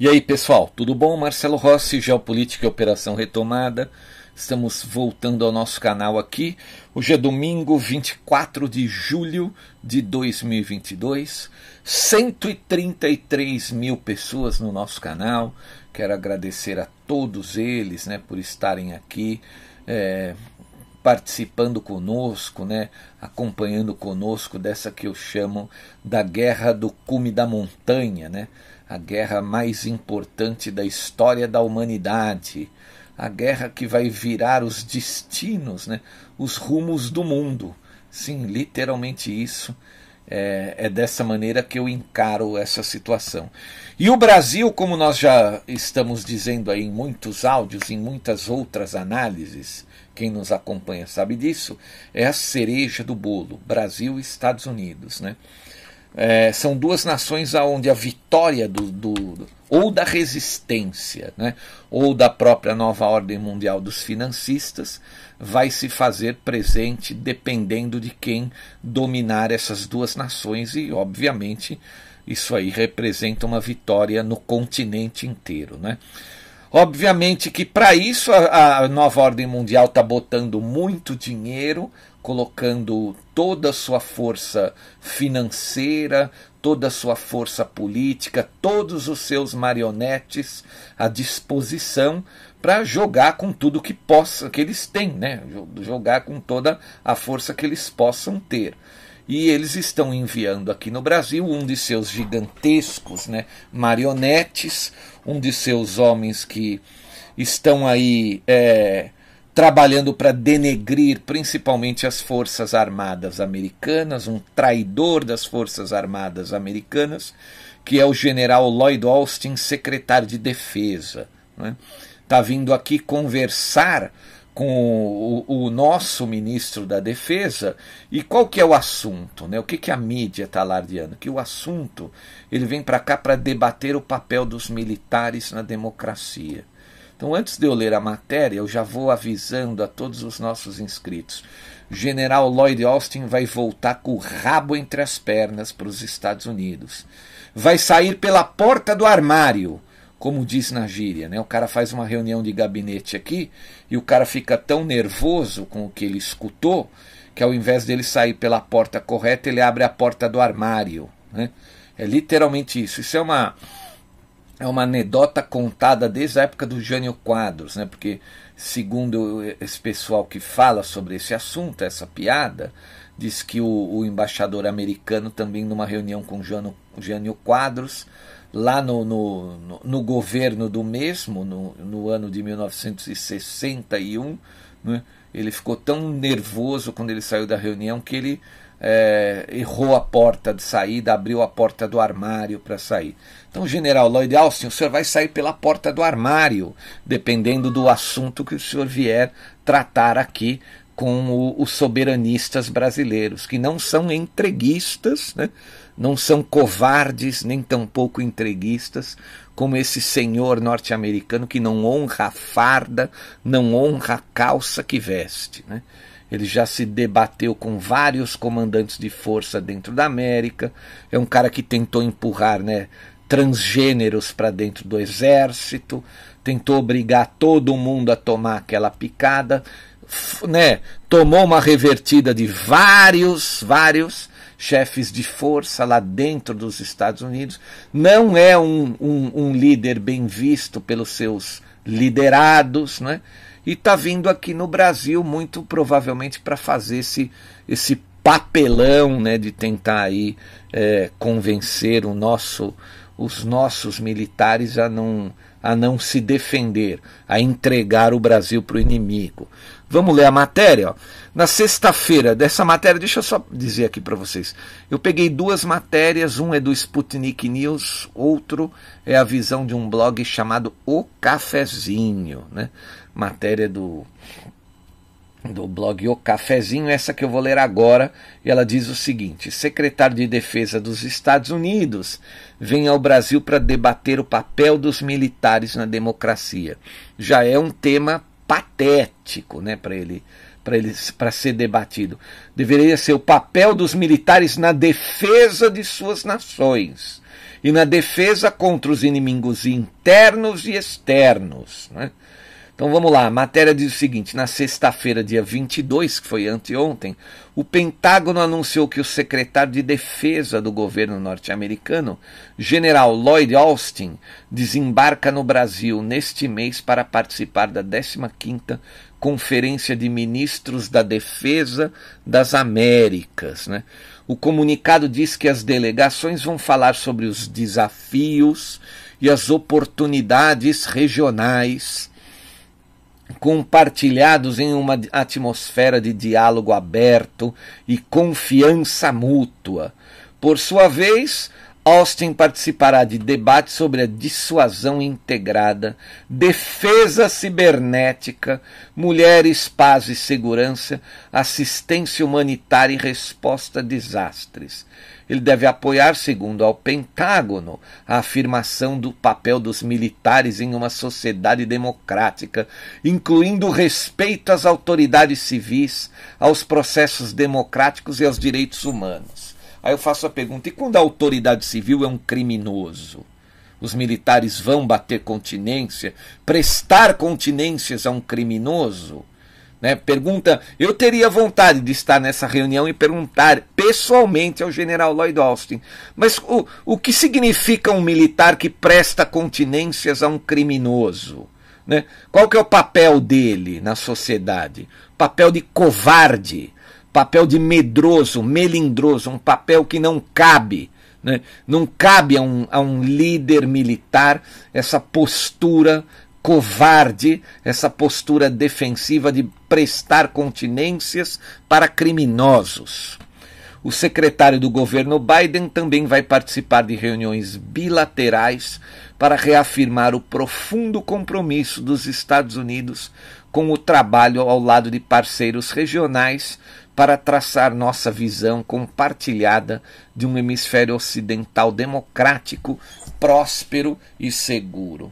E aí, pessoal, tudo bom? Marcelo Rossi, Geopolítica e Operação Retomada. Estamos voltando ao nosso canal aqui. Hoje é domingo, 24 de julho de 2022. 133 mil pessoas no nosso canal. Quero agradecer a todos eles né, por estarem aqui. É, participando conosco, né, acompanhando conosco dessa que eu chamo da guerra do cume da montanha, né, a guerra mais importante da história da humanidade, a guerra que vai virar os destinos, né, os rumos do mundo. Sim, literalmente isso. É, é, dessa maneira que eu encaro essa situação. E o Brasil, como nós já estamos dizendo aí em muitos áudios, em muitas outras análises, quem nos acompanha sabe disso, é a cereja do bolo, Brasil e Estados Unidos. Né? É, são duas nações onde a vitória do, do, ou da resistência, né, ou da própria nova ordem mundial dos financistas, vai se fazer presente dependendo de quem dominar essas duas nações, e obviamente isso aí representa uma vitória no continente inteiro. Né? Obviamente que para isso a, a, nova ordem mundial está botando muito dinheiro, colocando toda a sua força financeira, toda a sua força política, todos os seus marionetes à disposição para jogar com tudo que possa que eles têm, né? Jogar com toda a força que eles possam ter. E eles estão enviando aqui no Brasil um de seus gigantescos né, marionetes, um de seus homens que estão aí é, trabalhando para denegrir principalmente as Forças Armadas Americanas, um traidor das Forças Armadas Americanas, que é o general Lloyd Austin, secretário de Defesa. Está né? Tá vindo aqui conversar com o, o, nosso ministro da Defesa. E qual que é o assunto? Né? O que, que a mídia está alardeando? Que o assunto ele vem para cá para debater o papel dos militares na democracia. Então, antes de eu ler a matéria, eu já vou avisando a todos os nossos inscritos. General Lloyd Austin vai voltar com o rabo entre as pernas para os Estados Unidos. Vai sair pela porta do armário como diz na gíria, né? O cara faz uma reunião de gabinete aqui e o cara fica tão nervoso com o que ele escutou que ao invés dele sair pela porta correta, ele abre a porta do armário, né? É literalmente isso. Isso é uma é uma anedota contada desde a época do Jânio Quadros, né? Porque segundo esse pessoal que fala sobre esse assunto, essa piada, diz que o, o embaixador americano também numa reunião com Jânio, Jânio Quadros lá no, no, no, no governo do mesmo, no, no ano de 1961, né, ele ficou tão nervoso quando ele saiu da reunião que ele é, errou a porta de saída, abriu a porta do armário para sair. Então, general Lloyd Austin, o senhor vai sair pela porta do armário, dependendo do assunto que o senhor vier tratar aqui com o, os soberanistas brasileiros, que não são entreguistas, né? não são covardes, nem tampouco entreguistas, como esse senhor norte-americano que não honra a farda, não honra a calça que veste. Né? Ele já se debateu com vários comandantes de força dentro da América. É um cara que tentou empurrar né, transgêneros para dentro do exército, tentou obrigar todo mundo a tomar aquela picada, né, tomou uma revertida de vários, vários chefes de força lá dentro dos Estados Unidos. Não é um, um, um líder bem visto pelos seus liderados, né? E está vindo aqui no Brasil muito provavelmente para fazer esse, esse papelão, né, de tentar aí é, convencer o nosso os nossos militares a não, a não se defender, a entregar o Brasil para o inimigo. Vamos ler a matéria? Ó. Na sexta-feira dessa matéria, deixa eu só dizer aqui para vocês. Eu peguei duas matérias, um é do Sputnik News, outro é a visão de um blog chamado O Cafezinho, né? Matéria do do blog O Cafezinho, essa que eu vou ler agora, e ela diz o seguinte: secretário de Defesa dos Estados Unidos vem ao Brasil para debater o papel dos militares na democracia. Já é um tema patético, né, para ele para ele para ser debatido. Deveria ser o papel dos militares na defesa de suas nações e na defesa contra os inimigos internos e externos, né? Então vamos lá, a matéria diz o seguinte: na sexta-feira, dia 22, que foi anteontem, o Pentágono anunciou que o secretário de Defesa do governo norte-americano, general Lloyd Austin, desembarca no Brasil neste mês para participar da 15ª Conferência de Ministros da Defesa das Américas. Né? O comunicado diz que as delegações vão falar sobre os desafios e as oportunidades regionais compartilhados em uma atmosfera de diálogo aberto e confiança mútua. Por sua vez, Austin participará de debates sobre a dissuasão integrada, defesa cibernética, mulheres, paz e segurança, assistência humanitária e resposta a desastres. Ele deve apoiar, segundo ao Pentágono, a afirmação do papel dos militares em uma sociedade democrática, incluindo o respeito às autoridades civis, aos processos democráticos e aos direitos humanos. Aí eu faço a pergunta: e quando a autoridade civil é um criminoso? Os militares vão bater continência, prestar continências a um criminoso? Né? Pergunta, eu teria vontade de estar nessa reunião e perguntar pessoalmente ao general Lloyd Austin, mas o, o que significa um militar que presta continências a um criminoso? Né? Qual que é o papel dele na sociedade? Papel de covarde, papel de medroso, melindroso, um papel que não cabe. Né? Não cabe a um, a um líder militar essa postura covarde, essa postura defensiva de prestar continências para criminosos. O secretário do governo Biden também vai participar de reuniões bilaterais para reafirmar o profundo compromisso dos Estados Unidos com o trabalho ao lado de parceiros regionais para traçar nossa visão compartilhada de um hemisfério ocidental democrático, próspero e seguro.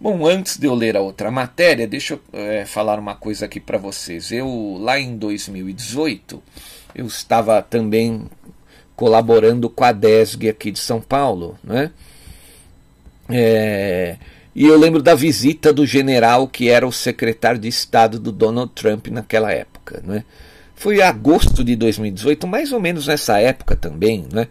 Bom, antes de eu ler a outra matéria, deixa eu é, falar uma coisa aqui para vocês. Eu, lá em 2018, eu estava também colaborando com a DESG aqui de São Paulo, né? É, e eu lembro da visita do general que era o secretário de Estado do Donald Trump naquela época, né? Foi agosto de 2018, mais ou menos nessa época também, né?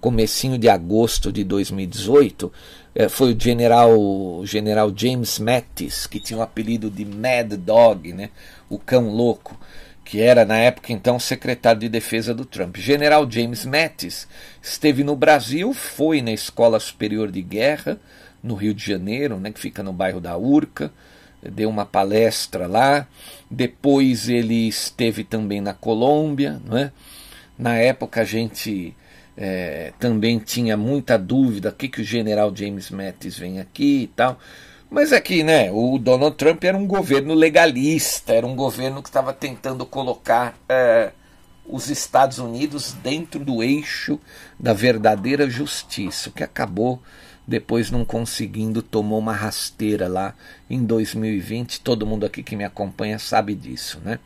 Comecinho de agosto de 2018, é, foi o general, general James Mattis, que tinha o apelido de Mad Dog, né? o cão louco, que era na época então secretário de defesa do Trump. General James Mattis esteve no Brasil, foi na Escola Superior de Guerra, no Rio de Janeiro, né, que fica no bairro da Urca, deu uma palestra lá. Depois ele esteve também na Colômbia, não é? Na época a gente é, também tinha muita dúvida, o que, que o general James Mattis vem aqui e tal. Mas é né, o Donald Trump era um governo legalista, era um governo que estava tentando colocar é, os Estados Unidos dentro do eixo da verdadeira justiça, o que acabou depois não conseguindo, tomou uma rasteira lá em 2020. Todo mundo aqui que me acompanha sabe disso, né?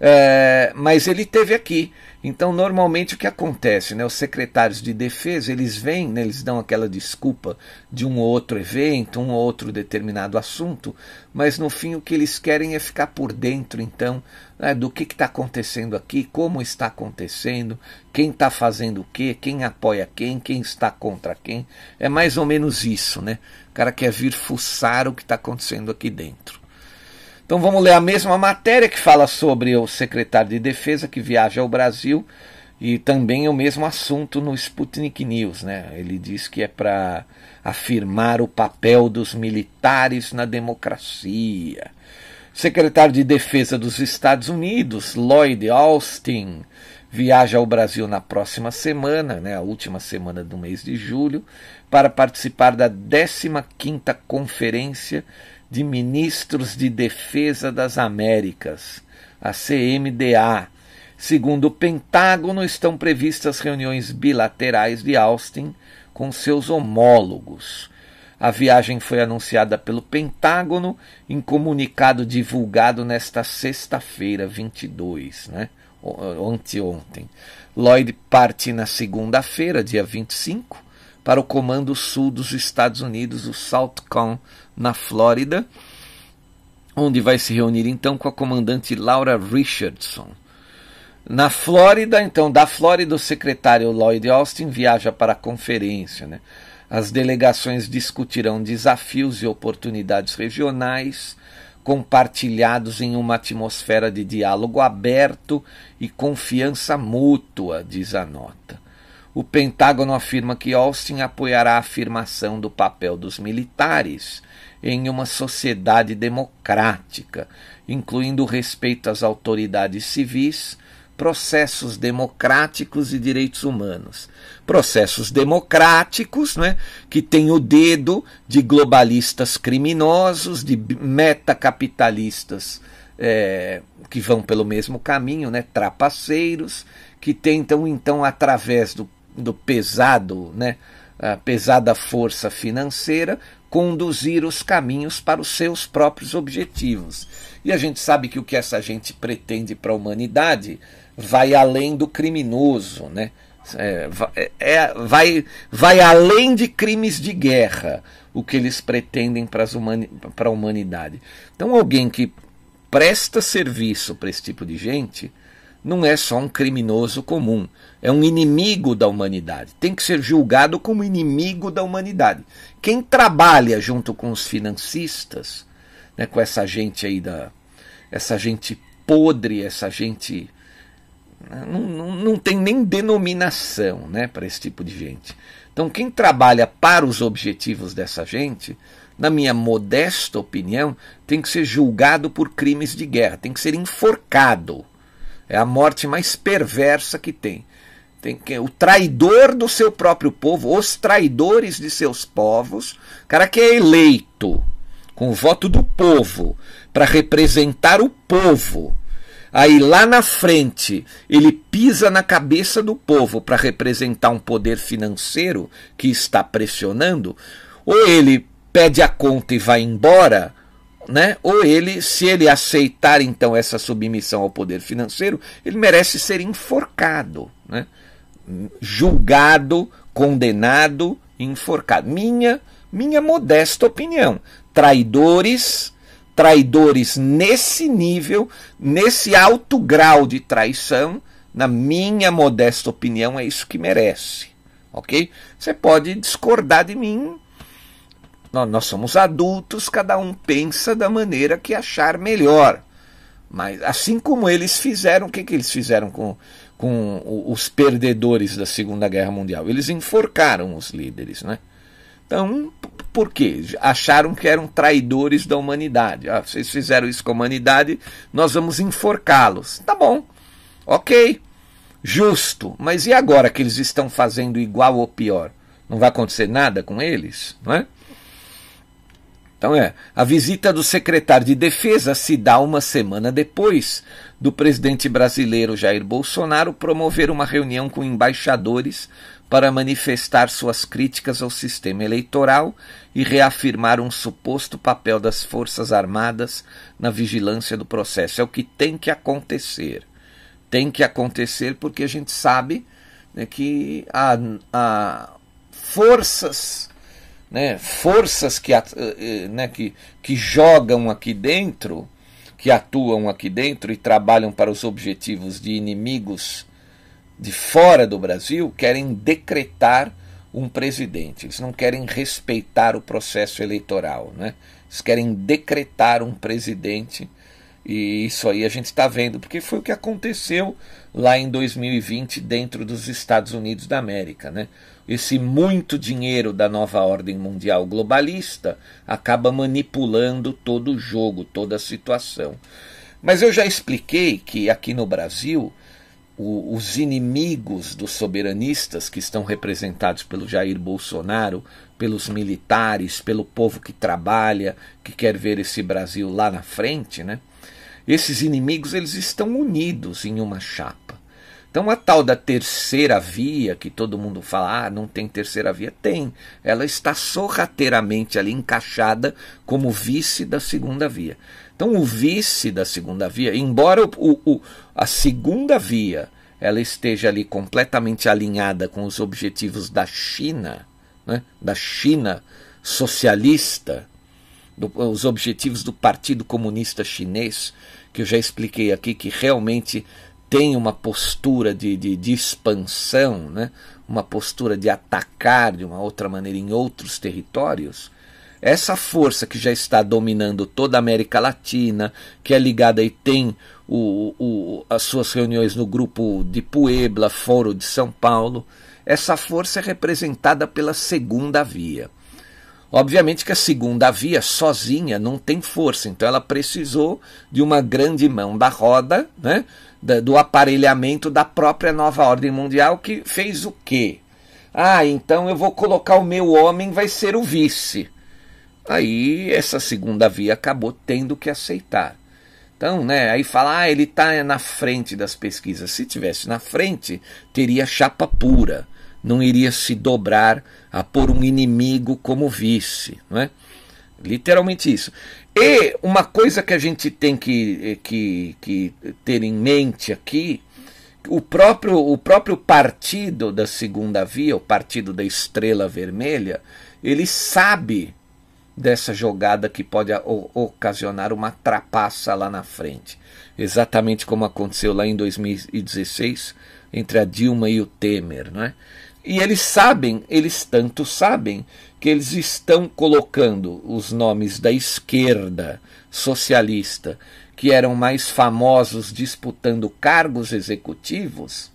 É, mas ele teve aqui. Então, normalmente o que acontece, né? Os secretários de defesa eles vêm, né, eles dão aquela desculpa de um ou outro evento, um ou outro determinado assunto, mas no fim o que eles querem é ficar por dentro, então, né, do que está acontecendo aqui, como está acontecendo, quem está fazendo o quê, quem apoia quem, quem está contra quem. É mais ou menos isso, né? O cara quer vir fuçar o que está acontecendo aqui dentro. Então vamos ler a mesma matéria que fala sobre o secretário de Defesa que viaja ao Brasil e também o mesmo assunto no Sputnik News. Né? Ele diz que é para afirmar o papel dos militares na democracia. Secretário de Defesa dos Estados Unidos, Lloyd Austin, viaja ao Brasil na próxima semana, né, a última semana do mês de julho, para participar da 15ª Conferência de Ministros de Defesa das Américas, a CMDA. Segundo o Pentágono, estão previstas reuniões bilaterais de Austin com seus homólogos. A viagem foi anunciada pelo Pentágono em comunicado divulgado nesta sexta-feira, 22, né? anteontem. Lloyd parte na segunda-feira, dia 25, para o Comando Sul dos Estados Unidos, o SOUTHCOM, na Flórida, onde vai se reunir então com a comandante Laura Richardson. Na Flórida, então, da Flórida, o secretário Lloyd Austin viaja para a conferência. Né? As delegações discutirão desafios e oportunidades regionais, compartilhados em uma atmosfera de diálogo aberto e confiança mútua, diz a nota. O Pentágono afirma que Austin apoiará a afirmação do papel dos militares em uma sociedade democrática, incluindo o respeito às autoridades civis, processos democráticos e direitos humanos. Processos democráticos, né, que têm o dedo de globalistas criminosos, de metacapitalistas é, que vão pelo mesmo caminho, né, trapaceiros, que tentam então através do do pesado, né, a pesada força financeira, conduzir os caminhos para os seus próprios objetivos. E a gente sabe que o que essa gente pretende para a humanidade vai além do criminoso, né? É, é, vai, vai além de crimes de guerra o que eles pretendem para humani a humanidade. Então, alguém que presta serviço para esse tipo de gente não é só um criminoso comum, é um inimigo da humanidade. Tem que ser julgado como inimigo da humanidade. Quem trabalha junto com os financistas, né, com essa gente aí da essa gente podre, essa gente né, não, não, não tem nem denominação, né, para esse tipo de gente. Então, quem trabalha para os objetivos dessa gente, na minha modesta opinião, tem que ser julgado por crimes de guerra, tem que ser enforcado é a morte mais perversa que tem. tem que, o traidor do seu próprio povo, os traidores de seus povos, cara que é eleito com o voto do povo para representar o povo. Aí lá na frente ele pisa na cabeça do povo para representar um poder financeiro que está pressionando, ou ele pede a conta e vai embora, né? Ou ele, se ele aceitar então essa submissão ao poder financeiro, ele merece ser enforcado, né? julgado, condenado, enforcado. Minha, minha modesta opinião. Traidores, traidores nesse nível, nesse alto grau de traição, na minha modesta opinião, é isso que merece. Ok? Você pode discordar de mim, nós somos adultos, cada um pensa da maneira que achar melhor. Mas assim como eles fizeram, o que, que eles fizeram com, com os perdedores da Segunda Guerra Mundial? Eles enforcaram os líderes, né? Então, por quê? Acharam que eram traidores da humanidade. Ah, vocês fizeram isso com a humanidade, nós vamos enforcá-los. Tá bom, ok, justo. Mas e agora que eles estão fazendo igual ou pior? Não vai acontecer nada com eles, não é? Então é, a visita do secretário de Defesa se dá uma semana depois do presidente brasileiro Jair Bolsonaro promover uma reunião com embaixadores para manifestar suas críticas ao sistema eleitoral e reafirmar um suposto papel das Forças Armadas na vigilância do processo. É o que tem que acontecer. Tem que acontecer porque a gente sabe né, que há, há forças né, forças que, eh, né, que, que jogam aqui dentro, que atuam aqui dentro e trabalham para os objetivos de inimigos de fora do Brasil, querem decretar um presidente. Eles não querem respeitar o processo eleitoral. Né? Eles querem decretar um presidente. E isso aí a gente está vendo, porque foi o que aconteceu lá em 2020 dentro dos Estados Unidos da América. Né? esse muito dinheiro da nova ordem mundial globalista acaba manipulando todo o jogo, toda a situação. Mas eu já expliquei que aqui no Brasil, o, os inimigos dos soberanistas, que estão representados pelo Jair Bolsonaro, pelos militares, pelo povo que trabalha, que quer ver esse Brasil lá na frente, né? Esses inimigos eles estão unidos em uma chapa. Então a tal da terceira via, que todo mundo fala, ah, não tem terceira via, tem. Ela está sorrateiramente ali encaixada como vice da segunda via. Então o vice da segunda via, embora o, o, a segunda via ela esteja ali completamente alinhada com os objetivos da China, né, da China socialista, do, os objetivos do Partido Comunista Chinês, que eu já expliquei aqui, que realmente tem uma postura de, de, de, expansão, né? uma postura de atacar de uma outra maneira em outros territórios, essa força que já está dominando toda a América Latina, que é ligada e tem o, o, as suas reuniões no grupo de Puebla, Foro de São Paulo, essa força é representada pela segunda via. Obviamente que a segunda via sozinha não tem força, então ela precisou de uma grande mão da roda, né? do aparelhamento da própria nova ordem mundial, que fez o quê? Ah, então eu vou colocar o meu homem, vai ser o vice. Aí essa segunda via acabou tendo que aceitar. Então, né, aí fala, ah, ele está na frente das pesquisas. Se tivesse na frente, teria chapa pura, não iria se dobrar a pôr um inimigo como vice, não é? Literalmente isso. E uma coisa que a gente tem que, que, que ter em mente aqui, o próprio, o próprio partido da segunda via, o partido da estrela vermelha, ele sabe dessa jogada que pode ocasionar uma trapaça lá na frente. Exatamente como aconteceu lá em 2016 entre a Dilma e o Temer, não é? E eles sabem, eles tanto sabem, que eles estão colocando os nomes da esquerda socialista, que eram mais famosos disputando cargos executivos,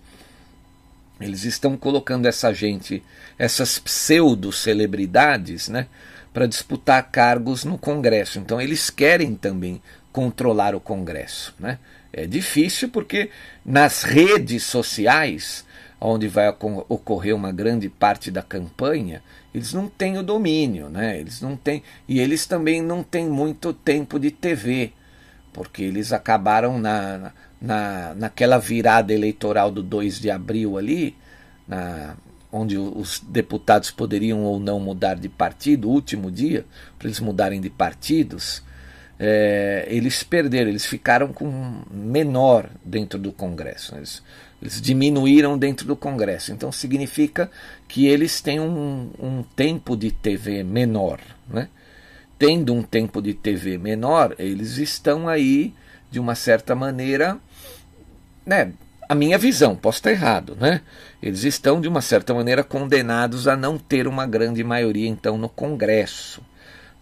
eles estão colocando essa gente, essas pseudo-celebridades, né, para disputar cargos no Congresso. Então eles querem também controlar o Congresso. Né? É difícil porque nas redes sociais onde vai ocorrer uma grande parte da campanha, eles não têm o domínio, né? Eles não têm e eles também não têm muito tempo de TV, porque eles acabaram na, na naquela virada eleitoral do 2 de abril ali, na, onde os deputados poderiam ou não mudar de partido, o último dia, para eles mudarem de partidos, é, eles perderam, eles ficaram com menor dentro do Congresso. Eles, eles diminuíram dentro do Congresso. Então significa que eles têm um, um tempo de TV menor. Né? Tendo um tempo de TV menor, eles estão aí, de uma certa maneira, né, a minha visão, posso estar errado, né? Eles estão, de uma certa maneira, condenados a não ter uma grande maioria, então, no Congresso.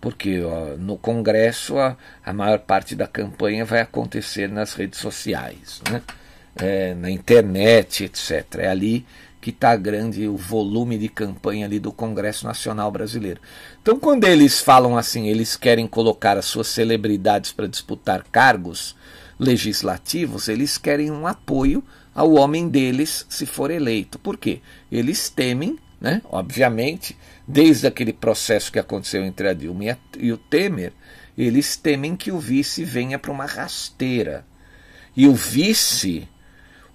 Porque ó, no Congresso a, a maior parte da campanha vai acontecer nas redes sociais. Né? É, na internet, etc. É ali que está grande o volume de campanha ali do Congresso Nacional Brasileiro. Então, quando eles falam assim, eles querem colocar as suas celebridades para disputar cargos legislativos, eles querem um apoio ao homem deles se for eleito. Por quê? Eles temem né? obviamente, desde aquele processo que aconteceu entre a Dilma e o Temer, eles temem que o vice venha para uma rasteira. E o vice,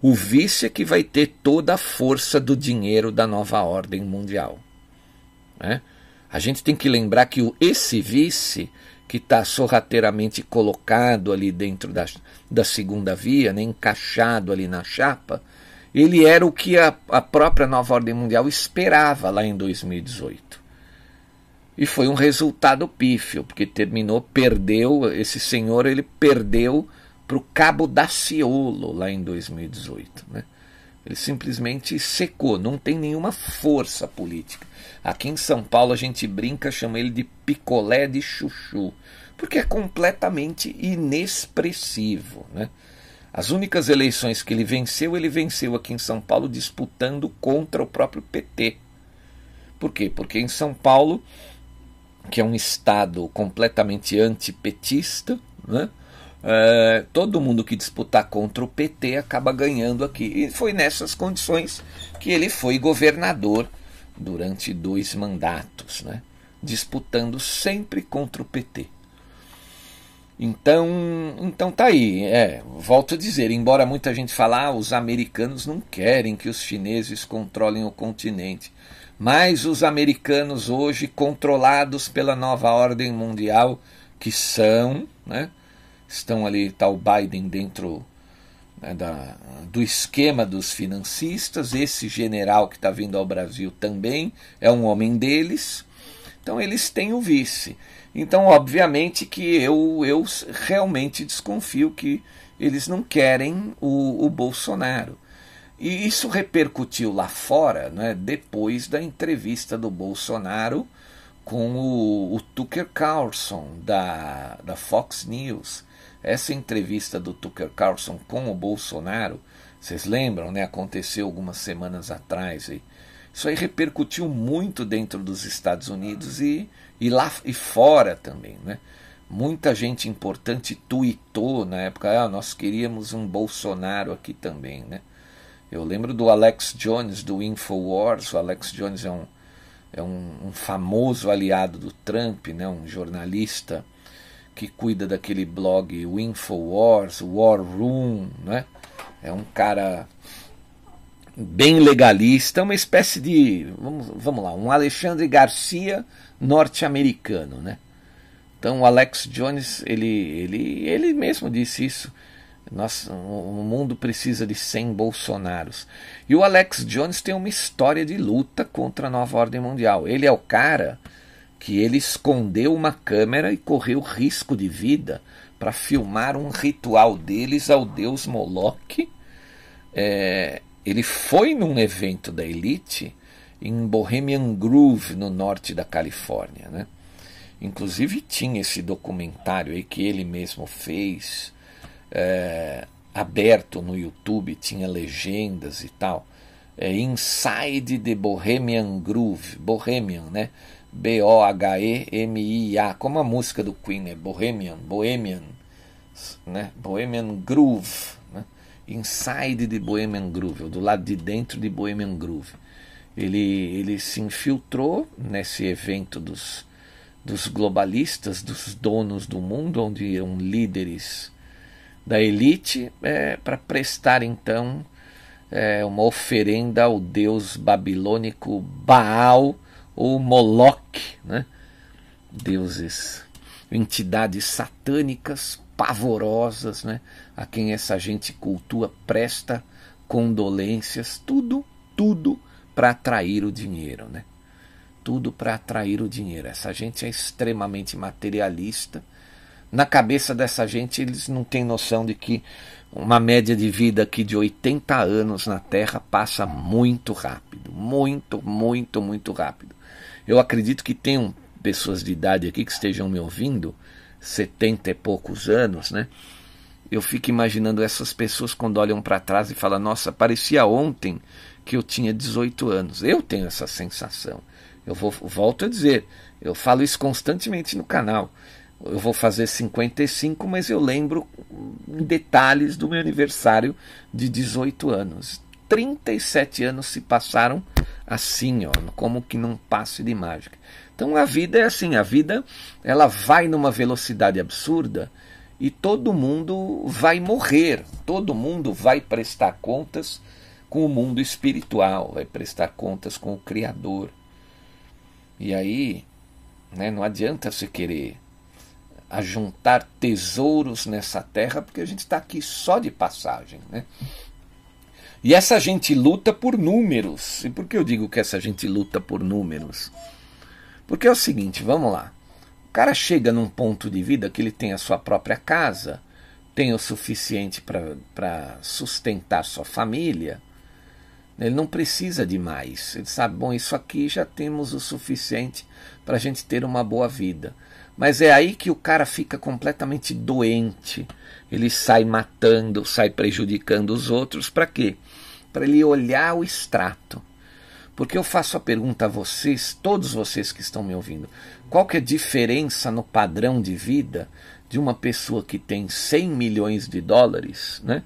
o vice é que vai ter toda a força do dinheiro da nova ordem mundial. Né? A gente tem que lembrar que esse vice que está sorrateiramente colocado ali dentro da, da segunda via, né, encaixado ali na chapa, ele era o que a, a própria nova ordem mundial esperava lá em 2018. E foi um resultado pífio, porque terminou, perdeu, esse senhor ele perdeu para o Cabo Daciolo lá em 2018. Né? Ele simplesmente secou, não tem nenhuma força política. Aqui em São Paulo a gente brinca, chama ele de picolé de chuchu, porque é completamente inexpressivo. Né? As únicas eleições que ele venceu, ele venceu aqui em São Paulo disputando contra o próprio PT. Por quê? Porque em São Paulo, que é um estado completamente antipetista, né? É, todo mundo que disputar contra o PT acaba ganhando aqui. E foi nessas condições que ele foi governador durante dois mandatos, né? disputando sempre contra o PT. Então, então tá aí. É, volto a dizer, embora muita gente fale, ah, os americanos não querem que os chineses controlem o continente. Mas os americanos hoje, controlados pela nova ordem mundial, que são, né, estão ali, está o Biden dentro né, da, do esquema dos financistas, esse general que está vindo ao Brasil também é um homem deles, então eles têm o vice. Então, obviamente que eu, eu realmente desconfio que eles não querem o, o Bolsonaro. E isso repercutiu lá fora, né, depois da entrevista do Bolsonaro com o, o Tucker Carlson, da, da Fox News. Essa entrevista do Tucker Carlson com o Bolsonaro, vocês lembram, né? Aconteceu algumas semanas atrás. E isso aí repercutiu muito dentro dos Estados Unidos e, e lá e fora também, né? Muita gente importante tweetou na época, ah, nós queríamos um Bolsonaro aqui também, né? Eu lembro do Alex Jones do Infowars. O Alex Jones é um, é um, um famoso aliado do Trump, né? Um jornalista que cuida daquele blog o Infowars, War Room, né? É um cara bem legalista, uma espécie de, vamos, vamos lá, um Alexandre Garcia norte-americano, né? Então o Alex Jones, ele, ele, ele mesmo disse isso. Nossa, o mundo precisa de 100 Bolsonaros. E o Alex Jones tem uma história de luta contra a nova ordem mundial. Ele é o cara que ele escondeu uma câmera e correu risco de vida para filmar um ritual deles ao deus Moloch. É, ele foi num evento da Elite em Bohemian Grove, no norte da Califórnia. Né? Inclusive tinha esse documentário aí que ele mesmo fez, é, aberto no YouTube, tinha legendas e tal. É, Inside the Bohemian Groove, Bohemian, né? B-O-H-E-M-I-A, como a música do Queen, né? Bohemian, Bohemian, né? Bohemian Groove, né? Inside de Bohemian Groove, do lado de dentro de Bohemian Groove. Ele, ele se infiltrou nesse evento dos, dos globalistas, dos donos do mundo, onde iam líderes da elite, é, para prestar então é, uma oferenda ao deus babilônico Baal ou Moloch, né? deuses, entidades satânicas pavorosas, né? a quem essa gente cultua presta condolências, tudo, tudo para atrair o dinheiro, né? Tudo para atrair o dinheiro. Essa gente é extremamente materialista. Na cabeça dessa gente, eles não têm noção de que uma média de vida aqui de 80 anos na Terra passa muito rápido, muito, muito, muito rápido. Eu acredito que tenham pessoas de idade aqui que estejam me ouvindo, 70 e poucos anos, né? Eu fico imaginando essas pessoas quando olham para trás e falam: Nossa, parecia ontem que eu tinha 18 anos. Eu tenho essa sensação. Eu vou, volto a dizer, eu falo isso constantemente no canal. Eu vou fazer 55, mas eu lembro em detalhes do meu aniversário de 18 anos. 37 anos se passaram assim, ó, como que num passe de mágica. Então a vida é assim, a vida ela vai numa velocidade absurda e todo mundo vai morrer, todo mundo vai prestar contas com o mundo espiritual, vai prestar contas com o Criador. E aí, né, não adianta você querer ajuntar tesouros nessa terra, porque a gente está aqui só de passagem. Né? E essa gente luta por números. E por que eu digo que essa gente luta por números? Porque é o seguinte, vamos lá. O cara chega num ponto de vida que ele tem a sua própria casa, tem o suficiente para sustentar sua família. Ele não precisa de mais. Ele sabe, bom, isso aqui já temos o suficiente para a gente ter uma boa vida. Mas é aí que o cara fica completamente doente. Ele sai matando, sai prejudicando os outros. Para quê? Para ele olhar o extrato. Porque eu faço a pergunta a vocês, todos vocês que estão me ouvindo, qual que é a diferença no padrão de vida de uma pessoa que tem 100 milhões de dólares, né?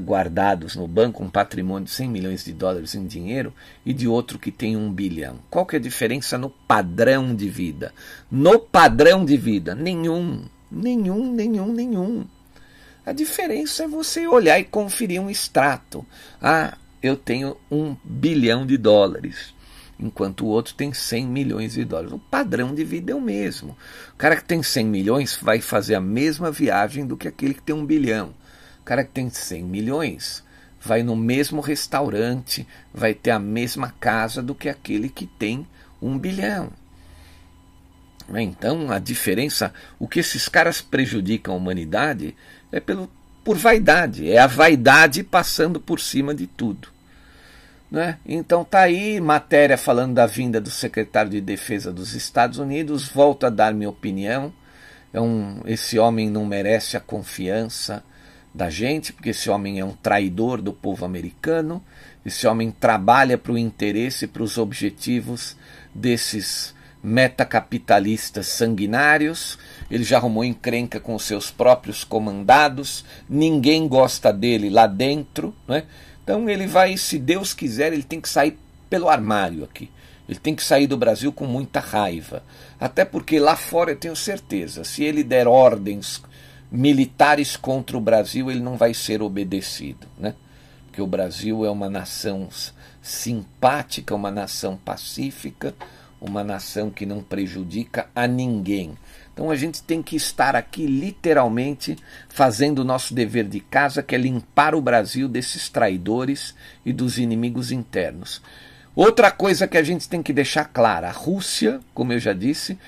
Guardados no banco, um patrimônio de 100 milhões de dólares em dinheiro, e de outro que tem um bilhão. Qual que é a diferença no padrão de vida? No padrão de vida, nenhum, nenhum, nenhum, nenhum. A diferença é você olhar e conferir um extrato. Ah, eu tenho um bilhão de dólares, enquanto o outro tem 100 milhões de dólares. O padrão de vida é o mesmo. O cara que tem 100 milhões vai fazer a mesma viagem do que aquele que tem um bilhão. Cara que tem 100 milhões vai no mesmo restaurante, vai ter a mesma casa do que aquele que tem um bilhão. Então a diferença, o que esses caras prejudicam a humanidade é pelo, por vaidade, é a vaidade passando por cima de tudo. Né? Então tá aí matéria falando da vinda do secretário de Defesa dos Estados Unidos. Volto a dar minha opinião. É um, esse homem não merece a confiança da gente, porque esse homem é um traidor do povo americano. Esse homem trabalha para o interesse e para os objetivos desses metacapitalistas sanguinários. Ele já arrumou encrenca com seus próprios comandados. Ninguém gosta dele lá dentro. Né? Então ele vai, se Deus quiser, ele tem que sair pelo armário aqui. Ele tem que sair do Brasil com muita raiva. Até porque lá fora eu tenho certeza, se ele der ordens militares contra o Brasil, ele não vai ser obedecido. Né? Porque o Brasil é uma nação simpática, uma nação pacífica, uma nação que não prejudica a ninguém. Então a gente tem que estar aqui literalmente fazendo o nosso dever de casa, que é limpar o Brasil desses traidores e dos inimigos internos. Outra coisa que a gente tem que deixar clara: a Rússia, como eu já disse,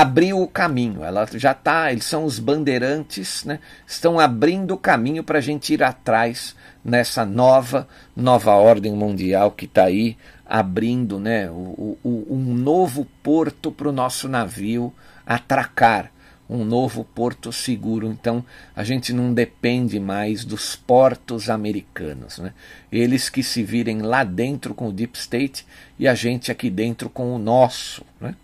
abriu o caminho. Ela já está, eles são os bandeirantes, né? estão abrindo o caminho para a gente ir atrás nessa nova, nova ordem mundial que está aí abrindo né, o, o, um novo porto para o nosso navio atracar um novo porto seguro. Então a gente não depende mais dos portos americanos. Né? Eles que se virem lá dentro com o Deep State e a gente aqui dentro com o nosso. Né?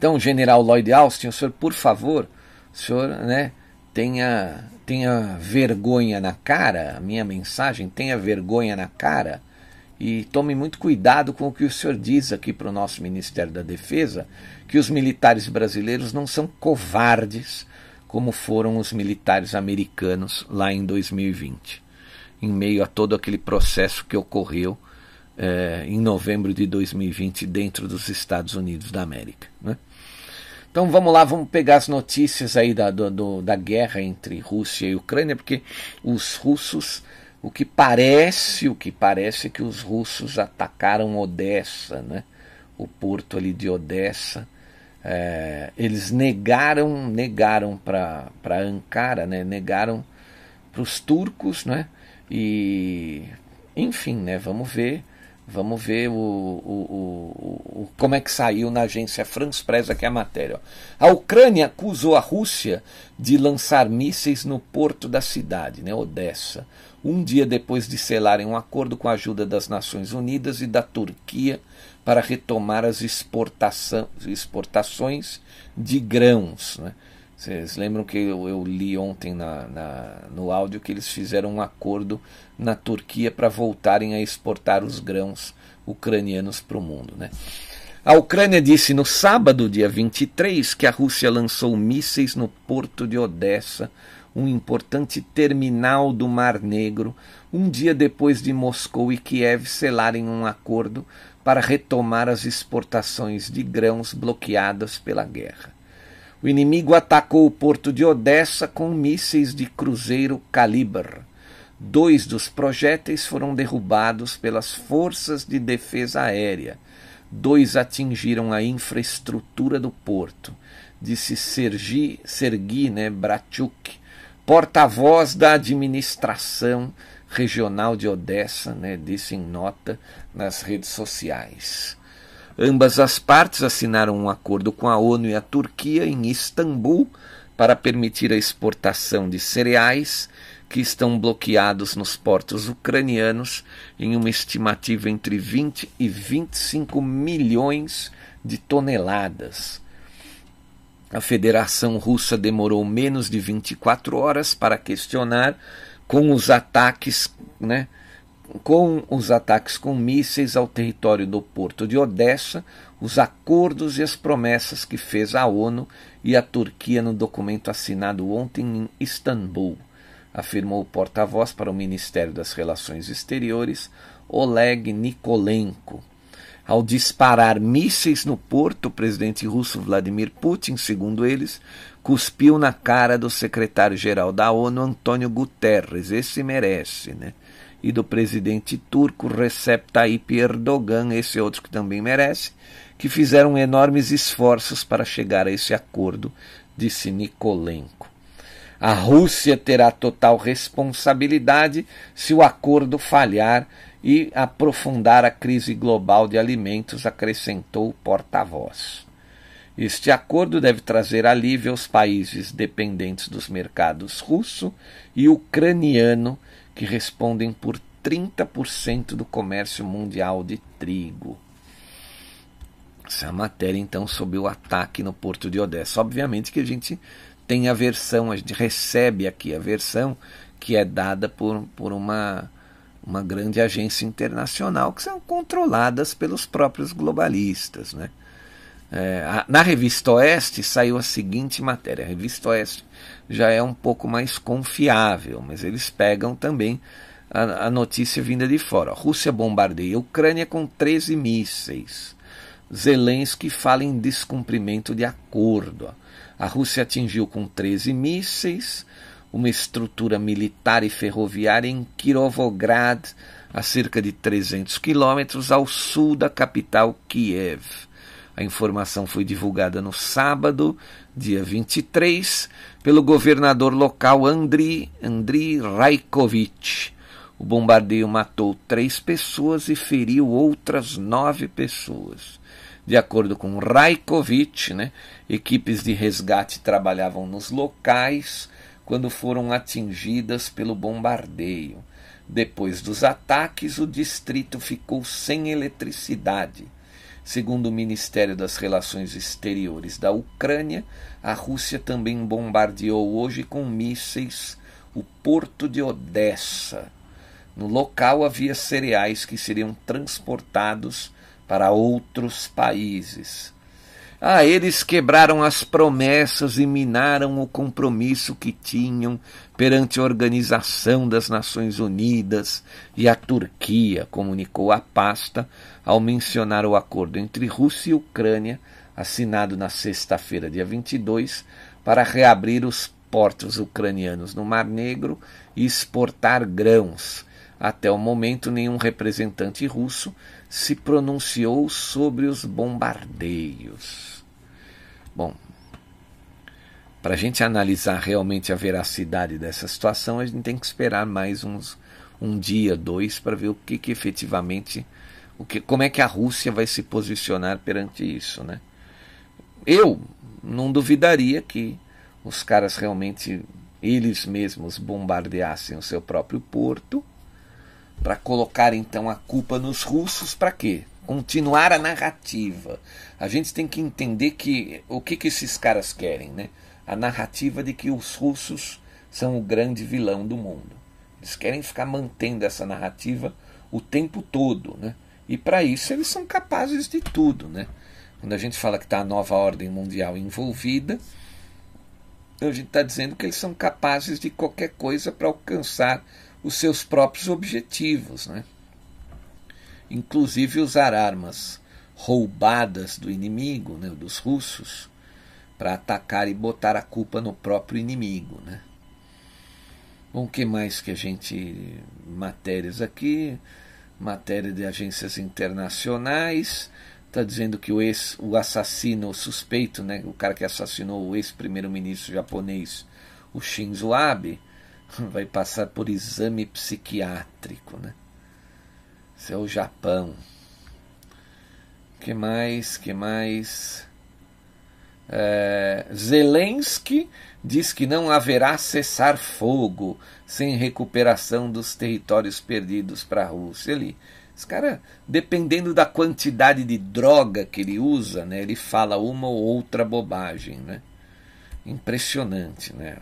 Então, General Lloyd Austin, o senhor, por favor, o senhor né, tenha, tenha vergonha na cara, a minha mensagem, tenha vergonha na cara e tome muito cuidado com o que o senhor diz aqui para o nosso Ministério da Defesa, que os militares brasileiros não são covardes como foram os militares americanos lá em 2020, em meio a todo aquele processo que ocorreu eh, em novembro de 2020 dentro dos Estados Unidos da América. Né? Então vamos lá, vamos pegar as notícias aí da, do, da guerra entre Rússia e Ucrânia, porque os russos o que parece, o que parece é que os russos atacaram Odessa, né? o porto ali de Odessa. É, eles negaram, negaram para Ankara, né? negaram para os turcos, né? E enfim, né? Vamos ver, vamos ver o, o, o, o como é que saiu na agência France Press aqui a matéria. A Ucrânia acusou a Rússia de lançar mísseis no porto da cidade, né? Odessa um dia depois de selarem um acordo com a ajuda das Nações Unidas e da Turquia para retomar as exportações de grãos. Né? Vocês lembram que eu, eu li ontem na, na, no áudio que eles fizeram um acordo na Turquia para voltarem a exportar os grãos ucranianos para o mundo. Né? A Ucrânia disse no sábado, dia 23, que a Rússia lançou mísseis no porto de Odessa, um importante terminal do Mar Negro, um dia depois de Moscou e Kiev selarem um acordo para retomar as exportações de grãos bloqueadas pela guerra. O inimigo atacou o porto de Odessa com mísseis de cruzeiro Caliber. Dois dos projéteis foram derrubados pelas forças de defesa aérea. Dois atingiram a infraestrutura do porto, disse Sergi, Sergi né, Brachuk, porta-voz da administração regional de Odessa, né, disse em nota nas redes sociais. Ambas as partes assinaram um acordo com a ONU e a Turquia em Istambul para permitir a exportação de cereais que estão bloqueados nos portos ucranianos em uma estimativa entre 20 e 25 milhões de toneladas. A Federação Russa demorou menos de 24 horas para questionar com os ataques, né, com os ataques com mísseis ao território do porto de Odessa, os acordos e as promessas que fez a ONU e a Turquia no documento assinado ontem em Istambul, afirmou o porta-voz para o Ministério das Relações Exteriores, Oleg Nikolenko. Ao disparar mísseis no porto, o presidente russo Vladimir Putin, segundo eles, cuspiu na cara do secretário-geral da ONU, Antônio Guterres. Esse merece, né? E do presidente turco Recep Tayyip Erdogan, esse outro que também merece, que fizeram enormes esforços para chegar a esse acordo, disse Nikolenko. A Rússia terá total responsabilidade se o acordo falhar e aprofundar a crise global de alimentos, acrescentou o porta-voz. Este acordo deve trazer alívio aos países dependentes dos mercados russo e ucraniano que respondem por 30% do comércio mundial de trigo. Essa é matéria, então, sobre o ataque no porto de Odessa. Obviamente que a gente tem a versão, a gente recebe aqui a versão que é dada por, por uma, uma grande agência internacional, que são controladas pelos próprios globalistas. Né? É, na revista Oeste saiu a seguinte matéria: a revista Oeste já é um pouco mais confiável, mas eles pegam também a, a notícia vinda de fora. A Rússia bombardeia a Ucrânia com 13 mísseis. Zelensky fala em descumprimento de acordo. A Rússia atingiu com 13 mísseis uma estrutura militar e ferroviária em Kirovograd, a cerca de 300 quilômetros ao sul da capital Kiev. A informação foi divulgada no sábado, dia 23, pelo governador local Andriy Raikovich. O bombardeio matou três pessoas e feriu outras nove pessoas. De acordo com Raikovich, né, equipes de resgate trabalhavam nos locais quando foram atingidas pelo bombardeio. Depois dos ataques, o distrito ficou sem eletricidade Segundo o Ministério das Relações Exteriores da Ucrânia, a Rússia também bombardeou hoje com mísseis o porto de Odessa. No local havia cereais que seriam transportados para outros países. Ah, eles quebraram as promessas e minaram o compromisso que tinham perante a Organização das Nações Unidas e a Turquia, comunicou a pasta ao mencionar o acordo entre Rússia e Ucrânia, assinado na sexta-feira, dia 22, para reabrir os portos ucranianos no Mar Negro e exportar grãos. Até o momento, nenhum representante russo se pronunciou sobre os bombardeios. Bom, para a gente analisar realmente a veracidade dessa situação, a gente tem que esperar mais uns um dia, dois, para ver o que, que efetivamente, o que, como é que a Rússia vai se posicionar perante isso, né? Eu não duvidaria que os caras realmente eles mesmos bombardeassem o seu próprio porto para colocar então a culpa nos russos para quê? Continuar a narrativa. A gente tem que entender que o que, que esses caras querem, né? a narrativa de que os russos são o grande vilão do mundo. Eles querem ficar mantendo essa narrativa o tempo todo, né? E para isso eles são capazes de tudo, né? Quando a gente fala que está a nova ordem mundial envolvida, a gente está dizendo que eles são capazes de qualquer coisa para alcançar os seus próprios objetivos, né? Inclusive usar armas roubadas do inimigo, né, dos russos, para atacar e botar a culpa no próprio inimigo, né? Bom, o que mais que a gente. Matérias aqui, matéria de agências internacionais. Está dizendo que o, ex, o assassino, o suspeito, né, o cara que assassinou o ex-primeiro-ministro japonês, o Shinzo Abe, vai passar por exame psiquiátrico. Né? Isso é o Japão. que mais? que mais? É, Zelensky diz que não haverá cessar-fogo sem recuperação dos territórios perdidos para a Rússia. Ele, esse cara, dependendo da quantidade de droga que ele usa, né, ele fala uma ou outra bobagem. Né? Impressionante, né?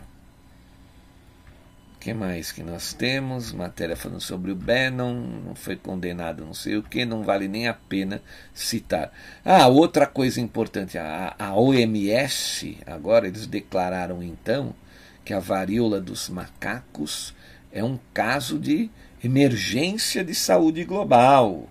Que mais que nós temos? Matéria falando sobre o Bannon, não foi condenado, não sei o que, não vale nem a pena citar. Ah, outra coisa importante, a, a OMS, agora eles declararam então que a varíola dos macacos é um caso de emergência de saúde global.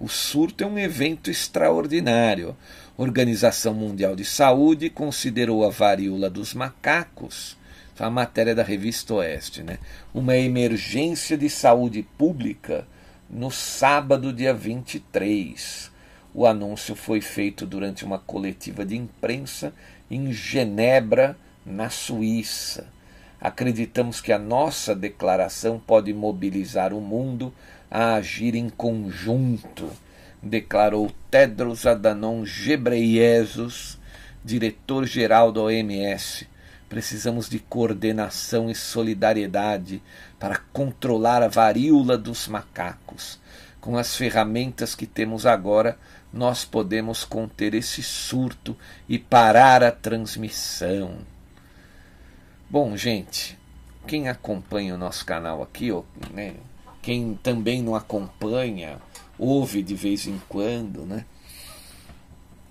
O surto é um evento extraordinário. A Organização Mundial de Saúde considerou a varíola dos macacos a matéria da revista Oeste, né? Uma emergência de saúde pública no sábado, dia 23. O anúncio foi feito durante uma coletiva de imprensa em Genebra, na Suíça. Acreditamos que a nossa declaração pode mobilizar o mundo a agir em conjunto, declarou Tedros Adhanom Ghebreyesus, diretor-geral da OMS, Precisamos de coordenação e solidariedade para controlar a varíola dos macacos. Com as ferramentas que temos agora, nós podemos conter esse surto e parar a transmissão. Bom, gente, quem acompanha o nosso canal aqui, ou, né, quem também não acompanha, ouve de vez em quando, né?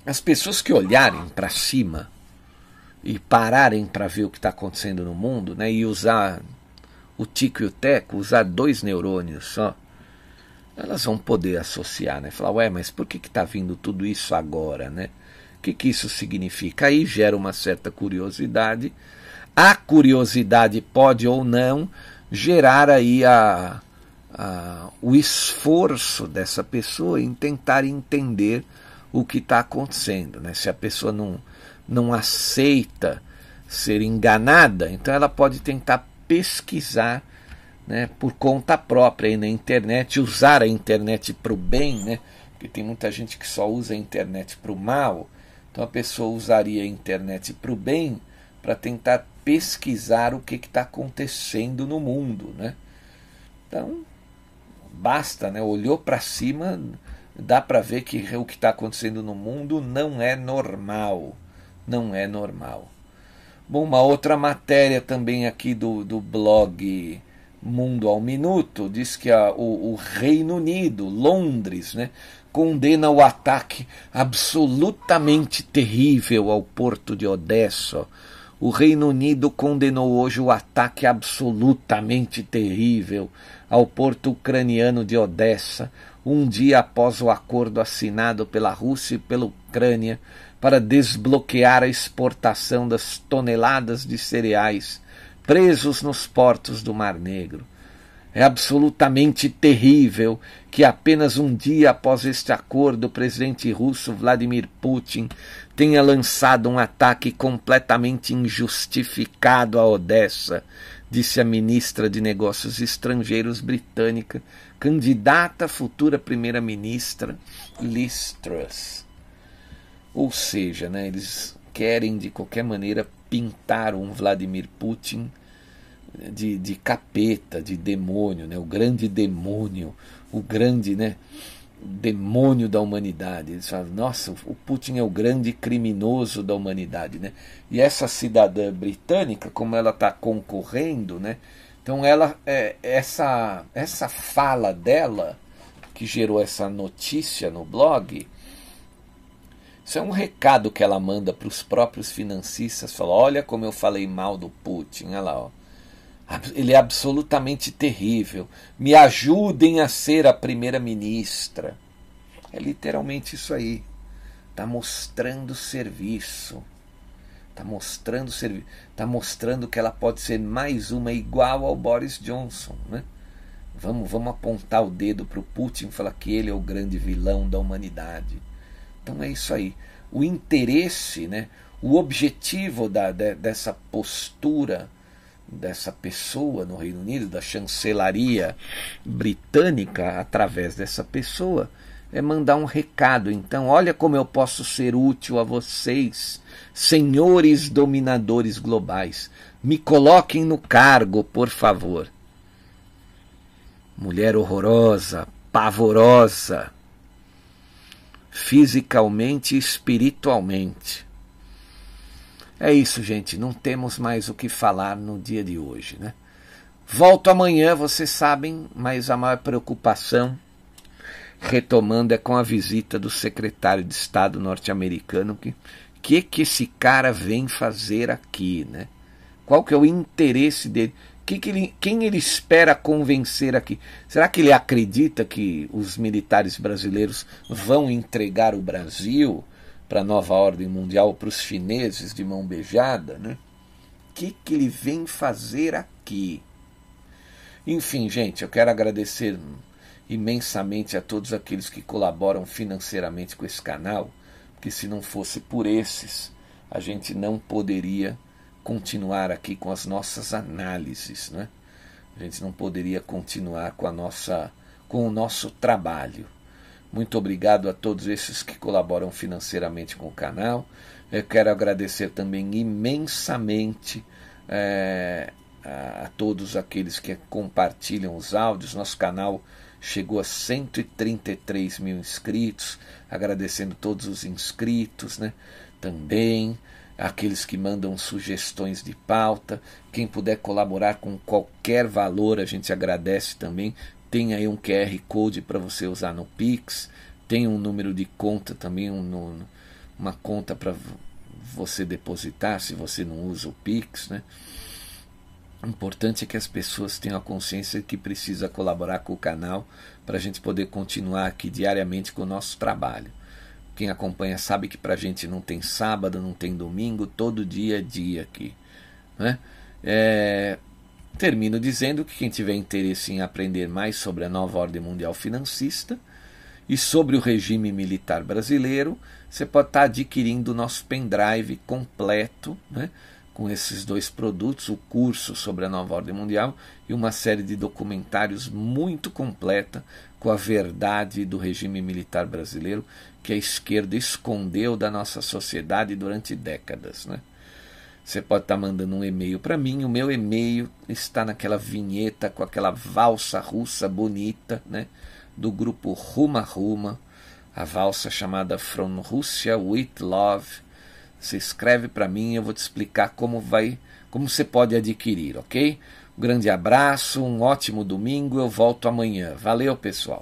As pessoas que olharem para cima e pararem para ver o que está acontecendo no mundo, né, e usar o tico e o teco, usar dois neurônios só, elas vão poder associar, né? Falar, ué, mas por que está vindo tudo isso agora, né? O que, que isso significa? Aí gera uma certa curiosidade. A curiosidade pode ou não gerar aí a, a, o esforço dessa pessoa em tentar entender o que está acontecendo. Né? Se a pessoa não, não aceita ser enganada, então ela pode tentar pesquisar né, por conta própria aí na internet, usar a internet para o bem, né, porque tem muita gente que só usa a internet para o mal, então a pessoa usaria a internet para o bem para tentar pesquisar o que está acontecendo no mundo. Né? Então, basta, né, olhou para cima, dá para ver que o que está acontecendo no mundo não é normal não é normal. Bom, uma outra matéria também aqui do, do blog Mundo ao Minuto diz que a, o, o Reino Unido, Londres, né, condena o ataque absolutamente terrível ao porto de Odessa. O Reino Unido condenou hoje o ataque absolutamente terrível ao porto ucraniano de Odessa, um dia após o acordo assinado pela Rússia e pela Ucrânia para desbloquear a exportação das toneladas de cereais presos nos portos do Mar Negro. É absolutamente terrível que apenas um dia após este acordo o presidente russo Vladimir Putin tenha lançado um ataque completamente injustificado a Odessa, disse a ministra de Negócios Estrangeiros britânica, candidata a futura primeira-ministra Liz Truss. Ou seja, né, eles querem de qualquer maneira pintar um Vladimir Putin de, de capeta, de demônio, né, o grande demônio, o grande, né, demônio da humanidade. Eles falam, nossa, o Putin é o grande criminoso da humanidade, né? E essa cidadã britânica, como ela está concorrendo, né? Então ela, é, essa, essa fala dela que gerou essa notícia no blog, isso é um recado que ela manda para os próprios financistas, fala, olha como eu falei mal do Putin, olha lá, ó. Ele é absolutamente terrível. Me ajudem a ser a primeira-ministra. É literalmente isso aí. Está mostrando serviço. Está mostrando serviço. Está mostrando que ela pode ser mais uma igual ao Boris Johnson. Né? Vamos, vamos apontar o dedo para o Putin e falar que ele é o grande vilão da humanidade. Então é isso aí. O interesse, né, o objetivo da, de, dessa postura dessa pessoa no Reino Unido, da chancelaria britânica, através dessa pessoa, é mandar um recado. Então, olha como eu posso ser útil a vocês, senhores dominadores globais. Me coloquem no cargo, por favor. Mulher horrorosa, pavorosa, fisicamente e espiritualmente. É isso, gente. Não temos mais o que falar no dia de hoje, né? Volto amanhã, vocês sabem, mas a maior preocupação, retomando, é com a visita do secretário de Estado norte-americano. Que que que esse cara vem fazer aqui, né? Qual que é o interesse dele? Que que ele, quem ele espera convencer aqui? Será que ele acredita que os militares brasileiros vão entregar o Brasil? para a nova ordem mundial, para os chineses de mão beijada, né? O que, que ele vem fazer aqui? Enfim, gente, eu quero agradecer imensamente a todos aqueles que colaboram financeiramente com esse canal, porque se não fosse por esses, a gente não poderia continuar aqui com as nossas análises, né? A gente não poderia continuar com a nossa com o nosso trabalho. Muito obrigado a todos esses que colaboram financeiramente com o canal. Eu quero agradecer também imensamente é, a, todos aqueles que compartilham os áudios. Nosso canal chegou a 133 mil inscritos. Agradecendo todos os inscritos, né? Também aqueles que mandam sugestões de pauta. Quem puder colaborar com qualquer valor, a gente agradece também. Tem aí um QR Code para você usar no Pix. Tem um número de conta também, um, uma conta para você depositar se você não usa o Pix. Né? O importante é que as pessoas tenham a consciência que precisa colaborar com o canal para a gente poder continuar aqui diariamente com o nosso trabalho. Quem acompanha sabe que para a gente não tem sábado, não tem domingo, todo dia é dia aqui. Né? É, Termino dizendo que quem tiver interesse em aprender mais sobre a nova ordem mundial financista e sobre o regime militar brasileiro, você pode estar adquirindo o nosso pendrive completo, né, com esses dois produtos, o curso sobre a nova ordem mundial e uma série de documentários muito completa com a verdade do regime militar brasileiro que a esquerda escondeu da nossa sociedade durante décadas. Né? Você pode estar tá mandando um e-mail para mim. O meu e-mail está naquela vinheta com aquela valsa russa bonita, né? Do grupo Ruma Ruma, a valsa chamada From Russia with Love. Você escreve para mim, eu vou te explicar como vai, como você pode adquirir, ok? Um grande abraço, um ótimo domingo. Eu volto amanhã. Valeu, pessoal.